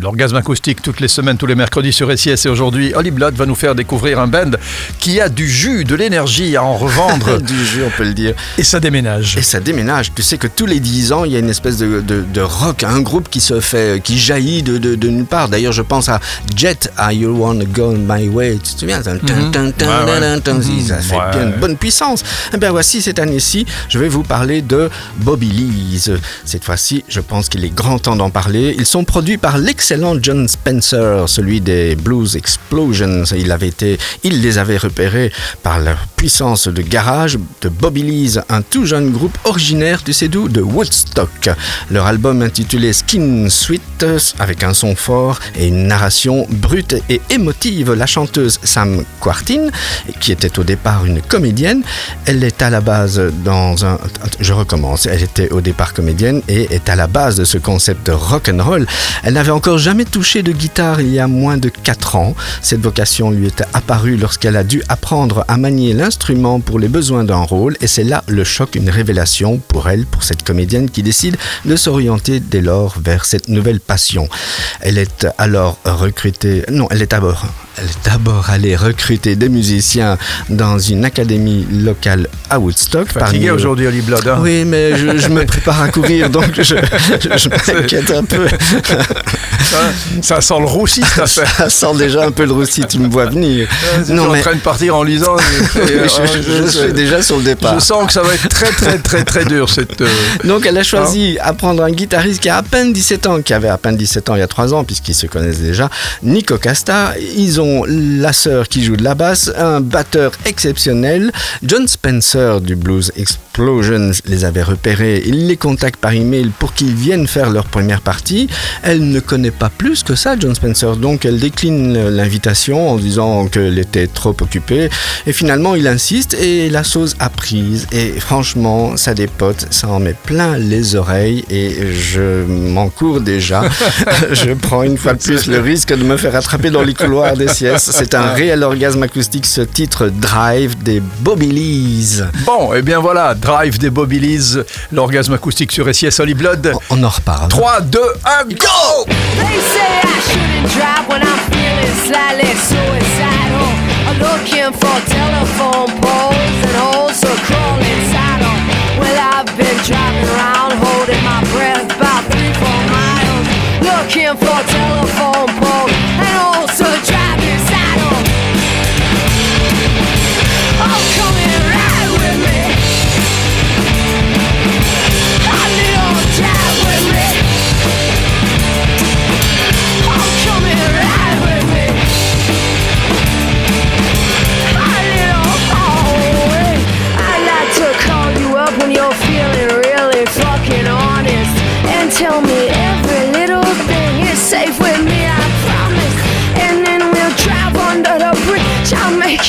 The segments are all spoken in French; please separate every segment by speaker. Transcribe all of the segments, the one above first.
Speaker 1: L'orgasme acoustique toutes les semaines, tous les mercredis sur SIS et aujourd'hui, Holly Blood va nous faire découvrir un band qui a du jus, de l'énergie à en revendre.
Speaker 2: du jus, on peut le dire.
Speaker 1: Et ça déménage.
Speaker 2: Et ça déménage. Tu sais que tous les 10 ans, il y a une espèce de, de, rock, un groupe qui se fait, qui jaillit de, de, nulle part. D'ailleurs, je pense à Jet, Are You Wanna Go My Way? Tu te souviens? Ça fait bien une bonne puissance. Et eh bien voici, cette année-ci, je vais vous parler de Bobby Lee's. Cette fois-ci, je pense qu'il est grand temps d'en parler. Ils sont produits par l'ex excellent John Spencer, celui des Blues Explosions. Il, été, il les avait repérés par la puissance de garage de Bobby Lee's, un tout jeune groupe originaire, du sais de Woodstock. Leur album intitulé Skin Sweet, avec un son fort et une narration brute et émotive, la chanteuse Sam Quartin, qui était au départ une comédienne, elle est à la base dans un... Je recommence, elle était au départ comédienne et est à la base de ce concept rock and roll. Elle n'avait encore jamais touché de guitare il y a moins de 4 ans. Cette vocation lui est apparue lorsqu'elle a dû apprendre à manier l'instrument pour les besoins d'un rôle et c'est là le choc, une révélation pour elle, pour cette comédienne qui décide de s'orienter dès lors vers cette nouvelle passion. Elle est alors recrutée, non, elle est d'abord d'abord allée recruter des musiciens dans une académie locale à Woodstock.
Speaker 1: Fatigué aujourd'hui, Holly Blood. Hein.
Speaker 2: oui, mais je, me prépare à courir, donc je, je m'inquiète un peu.
Speaker 1: Ça, sent le roussi, ça fait.
Speaker 2: Ça sent déjà un peu le roussi, tu me vois venir.
Speaker 1: non, mais... en train de partir en lisant.
Speaker 2: je, suis déjà sur le départ.
Speaker 1: Je sens que ça va être très, très, très, très dur. Cette, euh,
Speaker 2: Donc, elle a choisi hein un guitariste qui a à peine 17 ans, qui avait à peine 17 ans il y a 3 ans, puisqu'ils se connaissent déjà, Nico Casta. Ils ont la sœur qui joue de la basse, un batteur exceptionnel. John Spencer du Blues Explosions les avait repérés. Il les contacte par email pour qu'ils viennent faire leur première partie. Elle ne connaît pas plus que ça, John Spencer. Donc elle décline l'invitation en disant qu'elle était trop occupée. Et finalement, il insiste et la sauce a prise. Et franchement, ça dépote, ça en met plein les oreilles et je m'en cours déjà. je prends une fois de plus le risque de me faire attraper dans les couloirs des siestes. C'est un réel orgasme acoustique, ce titre Drive des Bobby Lees.
Speaker 1: Bon, et eh bien voilà, Drive des Bobby Lees, l'orgasme acoustique sur SIS Holy Blood.
Speaker 2: On en reparle.
Speaker 1: 3, 2, 1, go!
Speaker 3: They say I shouldn't drive when I'm feeling slightly suicidal. I'm looking for telephone poles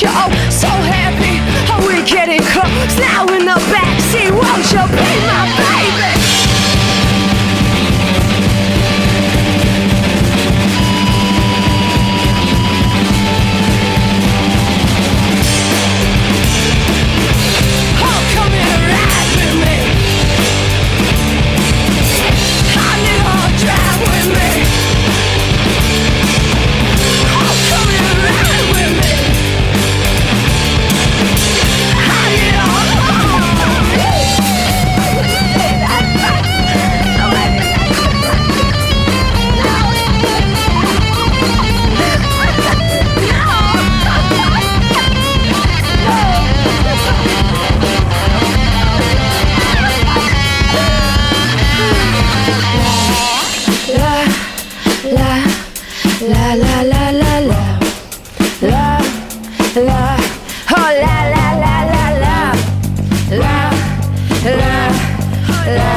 Speaker 3: Oh so happy. Oh, Are we getting close now in the La la la la la. La la. Oh la la la la la. La la la. la.